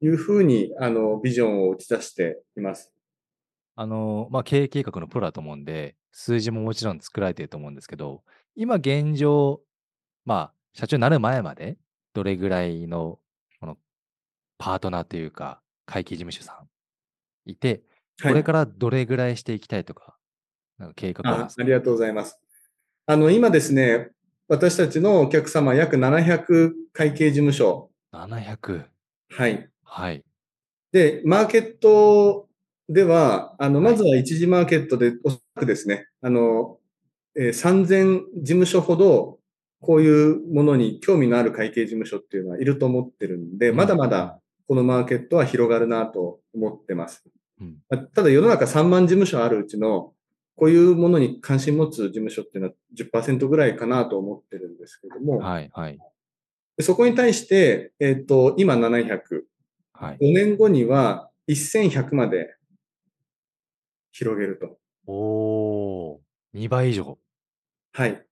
いうふうに、あの、ビジョンを打ち出しています。あの、まあ、経営計画のプロだと思うんで、数字ももちろん作られていると思うんですけど、今現状、まあ、社長になる前まで、どれぐらいの、この、パートナーというか、会計事務所さんいて、はい。これからどれぐらいしていきたいとか、なんか計画あありがとうございます。あの、今ですね、私たちのお客様約700会計事務所。700。はい。はい。で、マーケットでは、あの、まずは一次マーケットで、おそらくですね、あの、えー3000事務所ほど、こういうものに興味のある会計事務所っていうのはいると思ってるんで、まだまだこのマーケットは広がるなと思ってます。うんまあただ世の中3万事務所あるうちの、こういうものに関心持つ事務所っていうのは10%ぐらいかなと思ってるんですけども、はい。はい。でそこに対して、えっ、と、今700、はい。5年後には1100まで広げると。おー。2倍以上。はい。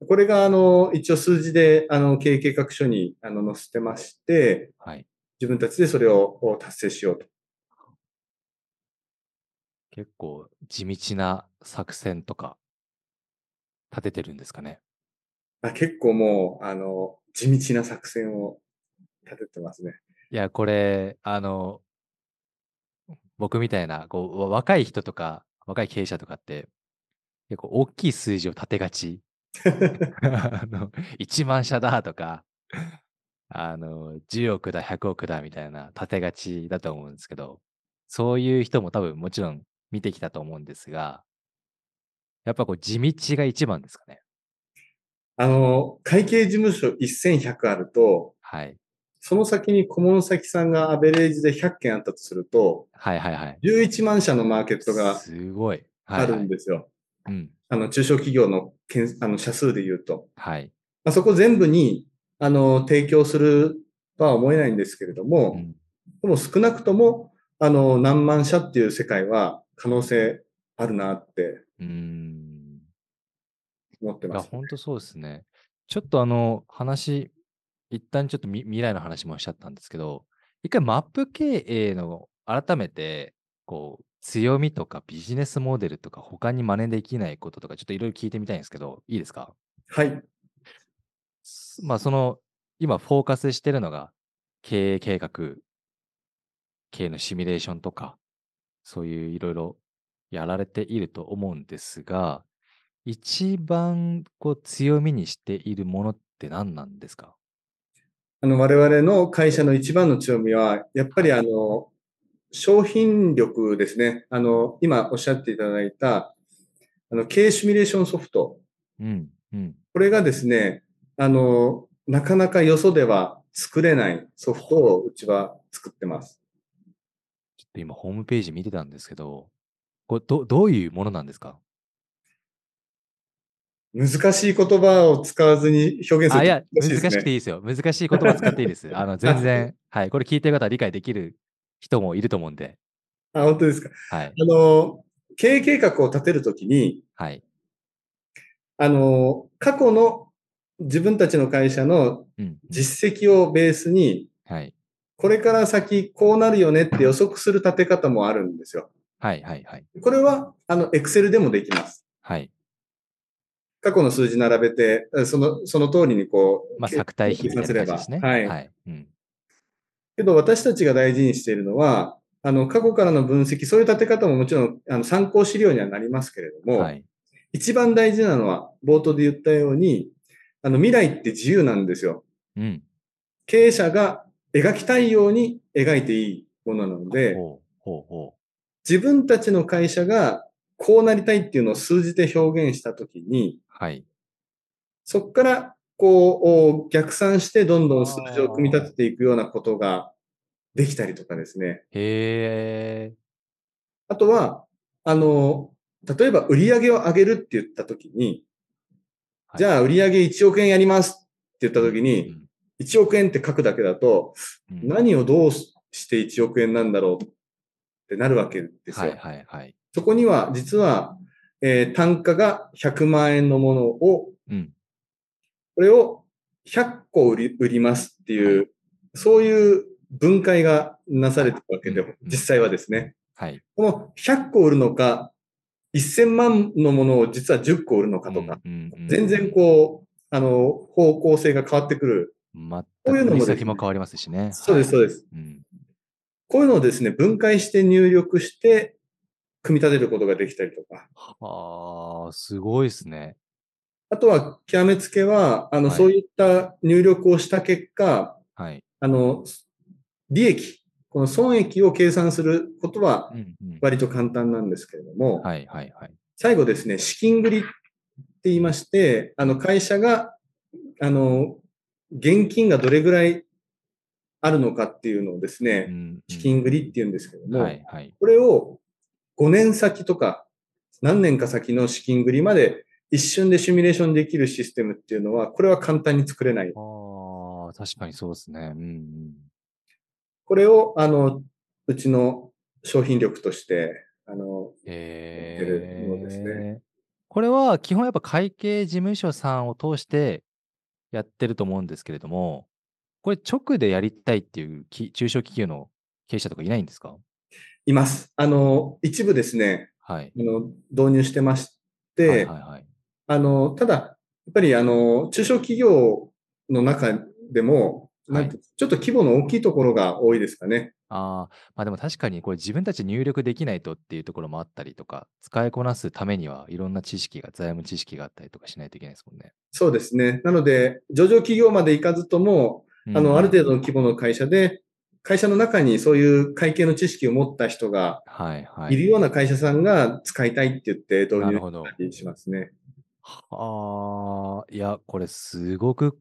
うんこれが、あの、一応数字で、あの、経営計画書に、あの、載せてまして、はい。自分たちでそれをを達成しようと。結構地道な作戦とか立ててるんですかね？あ結構もう、あの、地道な作戦を立ててますね。いや、これ、あの、僕みたいな、こう、わ若い人とか、若い経営者とかって、結構大きい数字を立てがち。あの、1万社だとか、あの、10億だ、100億だみたいな立てがちだと思うんですけど、そういう人も多分もちろん見てきたと思うんですが、やっぱこう地道が一番ですかね。あの、会計事務所1100あると、はい。その先に顧問先さんがアベレージで100件あったとすると、はいはいはい。11万社のマーケットがすごい。はあ。るんですよ。うん。あの、中小企業の件あの社数で言うと。はい。まあ、そこ全部に、あの、提供するとは思えないんですけれども、うんでも少なくとも、あの、何万社っていう世界は可能性あるなって思ってます。本当そうですね。ちょっとあの、話、一旦ちょっとみ未来の話もおっしゃったんですけど、一回マップ経営の改めて、こう、強みとかビジネスモデルとか他に真似できないこととかちょっといろいろ聞いてみたいんですけど、いいですか？はい。すまあその、今フォーカスしてるのが経営計画、経営のシミュレーションとか、そういういろいろやられていると思うんですが、一番こう強みにしているものって何なんですか？あの、我々の会社の一番の強みは、やっぱりあの、商品力ですね。あの、今おっしゃっていただいた、あの、経営シミュレーションソフト。うん、うん。これがですね、あの、なかなかよそでは作れないソフトをうちは作ってます。ちょっと今ホームページ見てたんですけど、これどどういうものなんですか？難しい言葉を使わずに表現すあ、るいや、と難しくていいですよ。難しい言葉使っていいです。あの、全然、はい。これ聞いてる方は理解できる人もいると思うんで、あ、本当ですか。はい。あの、経営計画を立てるときに、はい。あの、過去の自分たちの会社のうん。うん実績をベースに、はい。これから先こうなるよねって予測する立て方もあるんですよ。はい、はい、はい。これは、あの、Excel でもできます。はい。過去の数字並べて、えその、その通りにこう、まあ、作体比みたいな感じですね。はい。はい。うん。けど私たちが大事にしているのは、あの、過去からの分析、そういう立て方ももちろん、あの、参考資料にはなりますけれども、はい。一番大事なのは、冒頭で言ったように、あの、未来って自由なんですよ。うん。経営者が描きたいように描いていいものなので、ほう、ほう、ほ自分たちの会社がこうなりたいっていうのを数字で表現したときに、う。はい。そこからこう逆算してどんどん数字を組み立てていくようなことができたりとかですね。へえ。あとは、あの、例えば売上を上げるって言ったときに、はいじゃあ売上1億円やりますって言ったときうに、ん1億円って書くだけだと、うん何をどうして1億円なんだろうってなるわけですよ。はい、はい、はい。そこには実は、えー単価が100万円のものを、うん。これを100個売り売りますっていう、そういう分解がなされてるわけでうん、実際はですね。はい。この100個売るのか、1000万のものを実は10個売るのかとか、うんうんうん全然こう、あの、方向性が変わってくる。全こういうのも先も変わりますしね。そうです、そうはいです。うん。こういうのをですね、分解して入力して組み立てることができたりとか。はあ、すごいですね。あとは、極めつけは、あの、はいそういった入力をした結果、はい。あの、利益、この損益を計算することはうんうん。割と簡単なんですけれども、はいはいはい。最後ですね、資金繰りって言いまして、あの、会社が、あの、現金がどれぐらいあるのかっていうのをですうね、ん資金繰りって言うんですけども、はいはい。これを5年先とか何年か先の資金繰りまで一瞬でシミュレーションできるシステムっていうのは、これは簡単に作れない。ああ、確かにそうですね。うんうん。これを、あの、うちの商品力として、あの、へやってるものですえ。これは基本やっぱ会計事務所さんを通してやってると思うんですけれども、これ直でやりたいっていうき中小企業の経営者とかいないんですか？います。あの、一部ですね、はい。あの、導入してまして、はいはいはい。あの、ただ、やっぱりあの、中小企業の中でも、はいちょっと規模の大きいところが多いですかね。ああ、まあでも確かにこれ自分たち入力できないとっていうところもあったりとか、使いこなすためにはいろんな知識が、財務知識があったりとかしないといけないですもんね。そうですね。なので、上場企業まで行かずとも、あの、ある程度の規模の会社で、会社の中にそういう会計の知識を持った人がはい。るような会社さんが使いたいって言って導入したりしますね。ああ、いや、これすごく、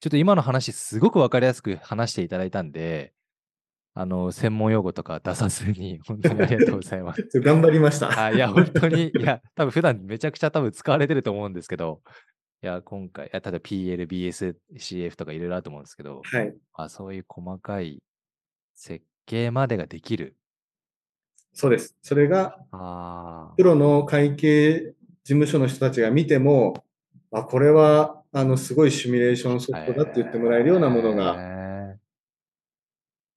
ちょっと今の話すごくわかりやすく話していただいたんで、あの、専門用語とか出さずに、本当にありがとうございます。頑張りました。あいや、本当に、いや、多分普段めちゃくちゃ多分使われてると思うんですけど、いや、今回、いや例えば PL、BS、CF とかいろいろあると思うんですけど、はい。あそういう細かい設計までができる。そうです。それが、あプロの会計事務所の人たちが見ても、あ、これは、あの、すごいシミュレーションソあ。フトだって言ってもらえるようなものが、へ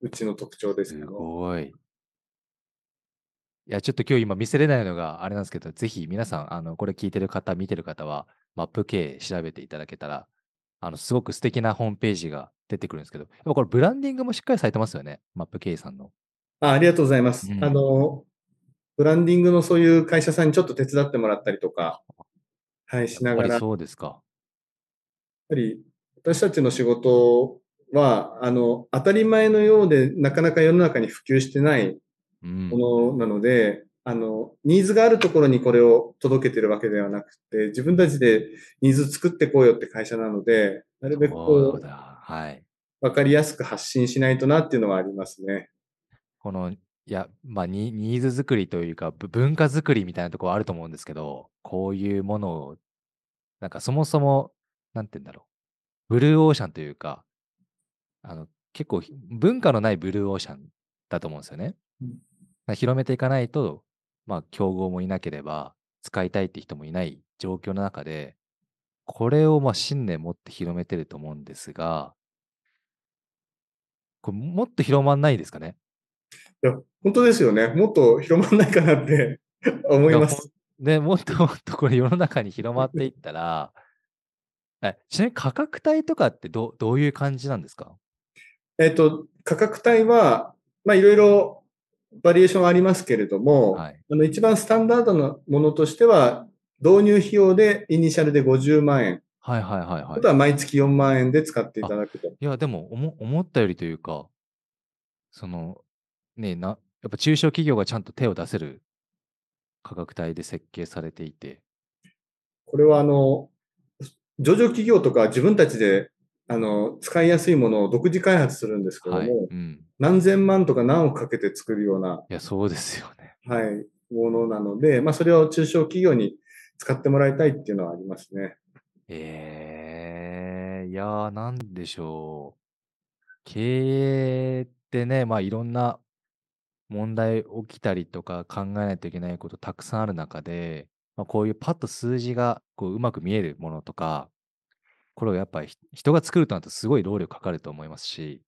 うちの特徴でーすすけど。ごい。いや、ちょっと今日今見せれないのがあれなんですけど、ぜひ皆さん、あの、これ聞いてる方、見てる方は、マップ系調べていただけたら、あの、すごく素敵なホームページが出てくるんですけど、やっぱこれブランディングもしっかりされてますよね、マップ系さんの。あありがとうございます。うんあの、ブランディングのそういう会社さんにちょっと手伝ってもらったりとか、はい、しながら、やっやっぱりそうですか。ぱり私たちの仕事は、あの、当たり前のようで、なかなか世の中に普及してないうん。ものなので、あの、ニーズがあるところにこれを届けてるわけではなくて、自分たちでニーズ作ってこうよって会社なので、なるべくそこう。はい。わかりやすく発信しないとなっていうのはありますね。この、いや、まあニ、ニーズ作りというか、ぶ文化作りみたいなところあると思うんですけど、こういうものを、なんかそもそも、なんて言うんだろう。ブルーオーシャンというか、あの、結構ひ文化のないブルーオーシャンだと思うんですよね。うん広めていかないと、まあ、競合もいなければ、使いたいって人もいない状況の中で、これをまあ信念持って広めてると思うんですが、これもっと広まんないですかね？いや、本当ですよね。もっと広まんないかなって思います。で、もっともっとこれ世の中に広まっていったら、えちなみに価格帯とかってどうどういう感じなんですか？えっと、価格帯は、まあ、いろいろバリエーションありますけれども、はい。あの、一番スタンダードなものとしては、導入費用でイニシャルで50万円、はいはいはいはいあと。は毎月4万円で使っていただくと。いや、でも思思ったよりというか、その、ねな、やっぱ中小企業がちゃんと手を出せる価格帯で設計されていて、これはあの、上場企業とか自分たちであの使いやすいものを独自開発するんですけども、はい。うん。何千万とか何億かけて作るような、いや、そうですよね。はい、ものなので、まあ、それを中小企業に使ってもらいたいっていうのはありますね。ええいやー、なんでしょう。経営ってね、まあいろんな問題起きたりとか考えないといけないことたくさんある中で、まあ、こういうパッと数字がこううまく見えるものとか、これをやっぱりひ人が作るとなるとすごい労力かかると思いますし、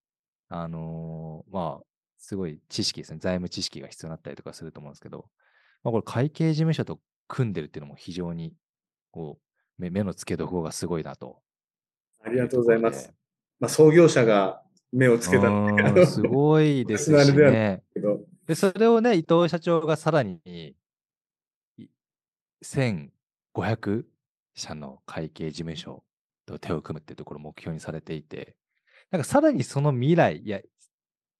あのーまあ、すごい知識ですね、財務知識が必要になったりとかすると思うんですけど、まあ、これ会計事務所と組んでるっていうのも非常にこう目目の付けどころがすごいなと。ありがとうございます。まあ、創業者が目をつけたすごいですね。で、それをね、伊藤社長がさらに1500社の会計事務所と手を組むっていうところを目標にされていて、なんかさらにその未来、いや、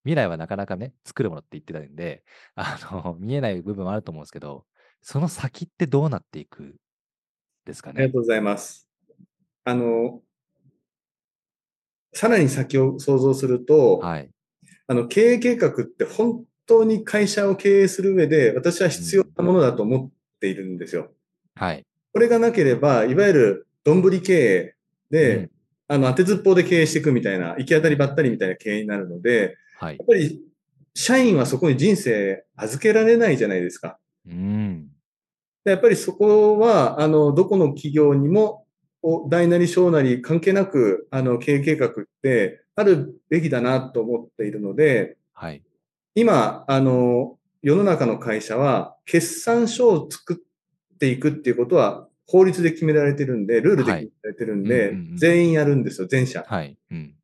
未来はなかなかね、作るものって言ってたんで、あの、見えない部分もあると思うんですけど、その先ってどうなっていくですかね？ありがとうございます。あの、さらに先を想像すると、はい。あの、経営計画って本当に会社を経営する上で、私は必要なものだと思っているんですよ。はい。これがなければ、いわゆるどんぶり経営で、うんあの、当てずっぽうで経営していくみたいな、行き当たりばったりみたいな経営になるので、はいや。っぱり、社員はそこに人生預けられないじゃないですか。うん。でやっぱりそこは、あの、どこの企業にも、お大なり小なり関係なく、あの、経営計画ってあるべきだなと思っているので、はい。今、あの、世の中の会社は、決算書を作っていくっていうことは、法律で決められてるんで、ルールで決められてるんで、はいうんうんうん全員やるんですよ、全社。はい。うん。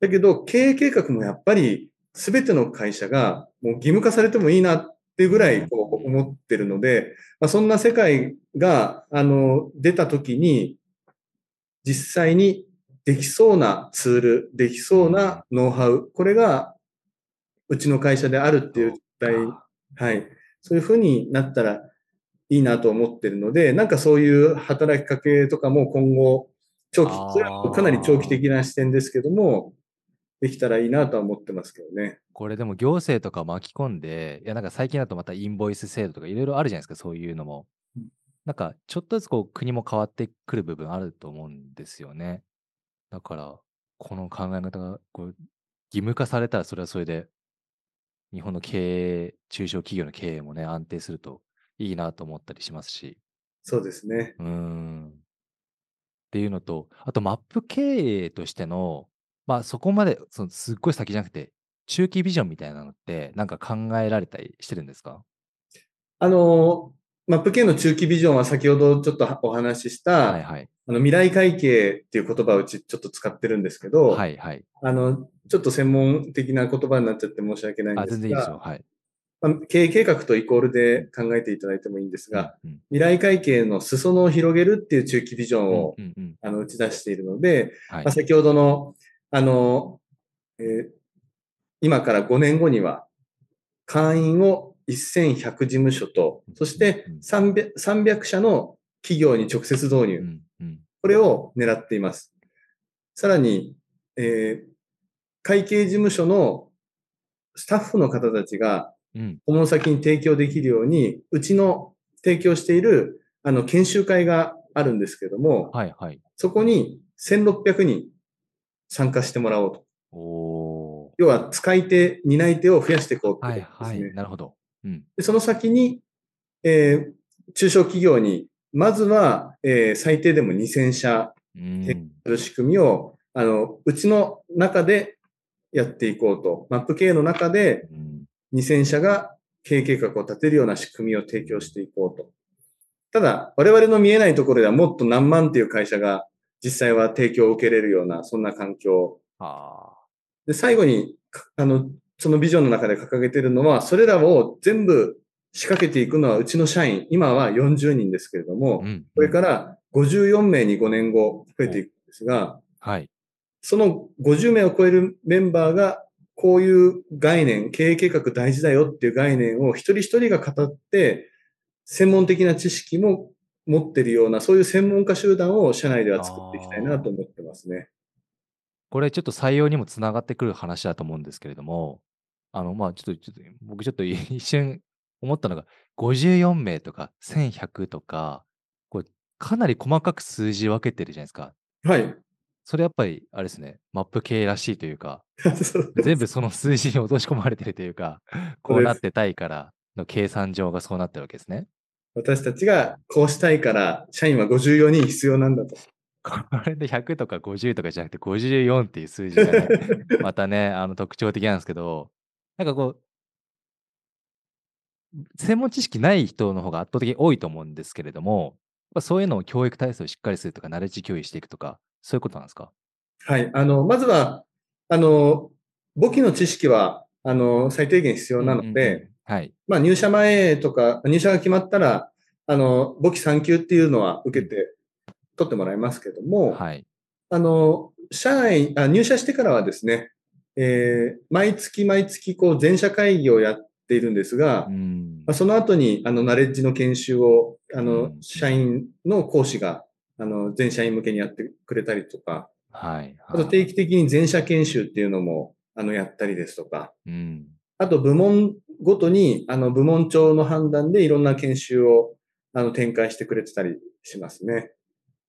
だけど、経営計画もやっぱり、すべての会社が、もう義務化されてもいいなっていうぐらい、こう、思ってるので、まあ、そんな世界が、あの、出たときに、実際にできそうなツール、できそうなノウハウ、これが、うちの会社であるっていう状態、はい。そういうふうになったらいいなと思ってるので、なんかそういう働きかけとかも今後、長期あー、それはかなり長期的な視点ですけども、できたらいいなとは思ってますけどね。これでも行政とか巻き込んで、いやなんか最近だとまたインボイス制度とかいろいろあるじゃないですか、そういうのもうん。なんかちょっとずつこう国も変わってくる部分あると思うんですよね。だから、この考え方がこう義務化されたらそれはそれで、日本の経営、中小企業の経営もね、安定するといいなと思ったりしますし。そうですね。うーん。っていうのと、あとマップ経営としての、まあそこまでそのすっごい先じゃなくて、中期ビジョンみたいなのって、なんか考えられたりしてるんですか？あの、マップ系の中期ビジョンは先ほどちょっとお話しした、はいはい。あの未来会計っていう言葉をうちちょっと使ってるんですけど、はいはい。あの、ちょっと専門的な言葉になっちゃって申し訳ないんあ、ですが、全然いいですよ。はい。まあ経営計画とイコールで考えていただいてもいいんですが、うん、未来会計の裾野を広げるっていう中期ビジョうんンを、うんうん。あの打ち出しているので、はいまあ、。先ほどの、あの、えー今から5年後には、会員を1100事務所と、そしてうん300 300社の企業に直接導入、うんうんこれを狙っています。さらに、えー会計事務所のスタッフの方たちがうん。訪問先に提供できるように、うちの提供しているあの研修会があるんですけども、はいはい。そこに1600人参加してもらおうと。お要は使い手、担い手を増やしていこうとですね。はい。なるほど。うん。でその先に、えー中小企業に、まずは、えー最低でも2000社仕組みを、あの、うちの中でやっていこうと。マップ経営の中でうん2000社が経営計画を立てるような仕組みを提供していこうと。ただ、我々の見えないところではもっと何万っていう会社が実際は提供を受けれるような、そんな環境あで、最後に、かあの、そのビジョンの中で掲げているのは、それらを全部仕掛けていくのはうちの社員、今は40人ですけれども、あ。うん。これから54名に5年後増えていくんですが、はい。その50名を超えるメンバーが、こういう概念、経営計画大事だよっていう概念を一人一人が語って、専門的な知識も持ってるような、そういう専門家集団を社内では作っていきたいなと思ってますね。これちょっと採用にもつながってくる話だと思うんですけれども、あの、まあ、ちょっと、ちょっと、僕ちょっと一瞬思ったのが、54名とか1100とか、これ、かなり細かく数字分けてるじゃないですか。はい。それやっぱり、あれですね、マップ系らしいというか、全部その数字に落とし込まれてるというか、こうなってたいからの計算上がそうなってるわけですね。私たちがこうしたいから、社員は54人必要なんだと。これで100とか50とかじゃなくて54っていう数字がね、またね、あの特徴的なんですけど、なんかこう、専門知識ない人の方が圧倒的に多いと思うんですけれども、そういうのを教育体制をしっかりするとか、ナレッジ共有していくとか、そういうことなんですかはい。あの、まずは、あの、簿記の知識は、あの、最低限必要なので、うんうんうんはい。まあ入社前とか、入社が決まったら、あの、簿記3級っていうのは受けて、取ってもらいますけども、はい。あの、社員あ、入社してからはですね、えー毎月毎月、こう、全社会議をやっているんですが、うんまあ、その後に、あの、ナレッジの研修を、あうのん、社員の講師が、あの、全社員向けにやってくれたりとか、はい。あと定期的に全社研修っていうのも、あの、やったりですとか、うん。あと部門ごとに、あの、部門長の判断でいろんな研修を、あの、展開してくれてたりしますね。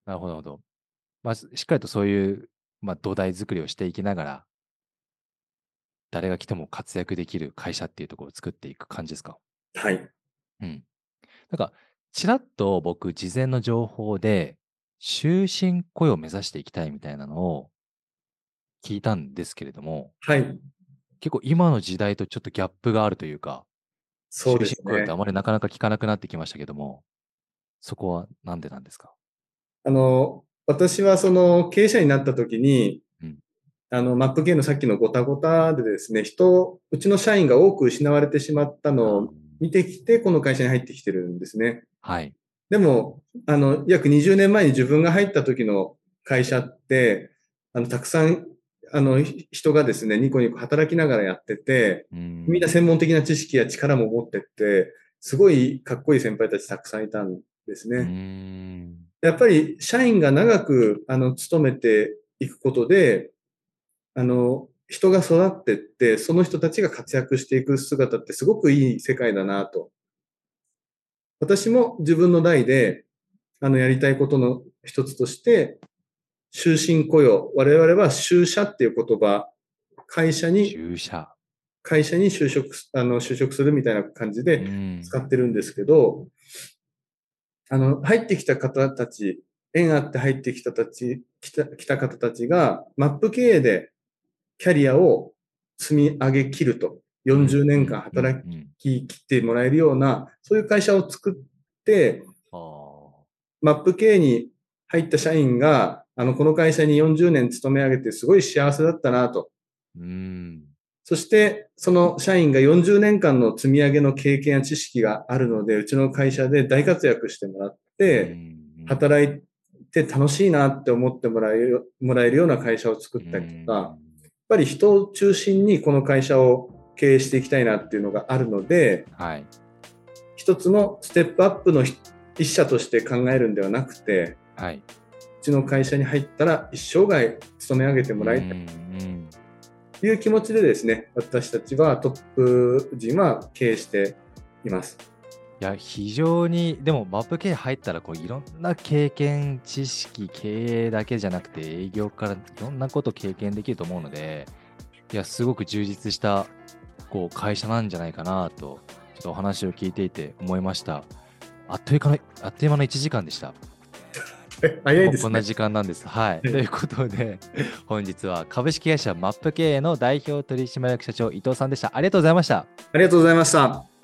なるほど、なるほど。まあ、しっかりとそういう、まあ、土台作りをしていきながら、誰が来ても活躍できる会社っていうところを作っていく感じですか？はい。うん。なんか、ちらっと僕、事前の情報で、終身雇用を目指していきたいみたいなのを聞いたんですけれども、はい。結構今の時代とちょっとギャップがあるというか、そうですね終身雇用ってあ。まりなかなか聞かなくなってきましたけども、そこはなんでなんですか？あの、私はその経営者になった時に、うんあの、マップ系のさっきのごたごたでですね、人、うちの社員が多く失われてしまったのを見てきて、この会社に入ってきてるんですね。はい。でも、あの、約20年前に自分が入った時の会社って、あの、たくさん、あの、ひ人がですね、ニコニコ働きながらやってて、みんな専門的な知識や力も持ってって、すごいかっこいい先輩たちたくさんいたんですね。やっぱり社員が長く、あの、勤めていくことで、あの、人が育ってって、その人たちが活躍していく姿ってすごくいい世界だなと。私も自分の代で、あの、やりたいことの一つとして、終身雇用。我々は就社っていう言葉、会社に。会社に就職す、あの、就職するみたいな感じうでん。使ってるんですけど、あの、入ってきた方たち、縁あって入ってきたたち、来た、来た方たちが、マップ経営でキャリアを積み上げ切ると、40年間働き切ってもらえるような、そういう会社を作って、マップ経営に入った社員が、あの、この会社に40年勤め上げてすごい幸せだったなと。うん。そして、その社員が40年間の積み上げの経験や知識があるので、うちの会社で大活躍してもらって、うん働いて楽しいなって思ってもらえるもらえるような会社を作ったりとか、ぱり人を中心にこの会社を経営していきたいなっていうのがあるので、うんはい。一つのステップアップの一一社として考えるんではなくて、はい。うちの会社に入ったら一生涯勤め上げてもらいたいという気持ちでですね、私たちはトップ陣は経営しています。いや、非常に、でも、マップ系入ったら、こう、いろんな経験、知識、経営だけじゃなくて、営業からいろんなこと経験できると思うので、いや、すごく充実した、こう、会社なんじゃないかなと、ちょっとお話を聞いていて思いました。あっという間の、あっという間の1時間でした。え早いですね。こんな時間なんです。はい。ええということで、本日は株式会社マップ経営の代表取締役社長伊藤さんでした。ありがとうございました。ありがとうございました。